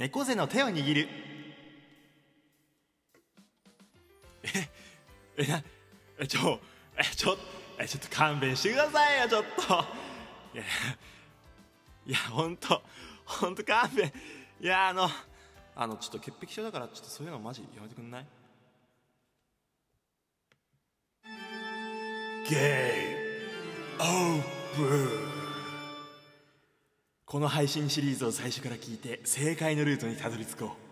猫背の手を握る。ええなえちょえちょえちょっと勘弁してくださいよちょっと。いやいやほんとほんと勘弁。いやあのあのちょっと潔癖症だからちょっとそういうのマジやめてくんない？ゲームオープンこの配信シリーズを最初から聞いて正解のルートにたどり着こう。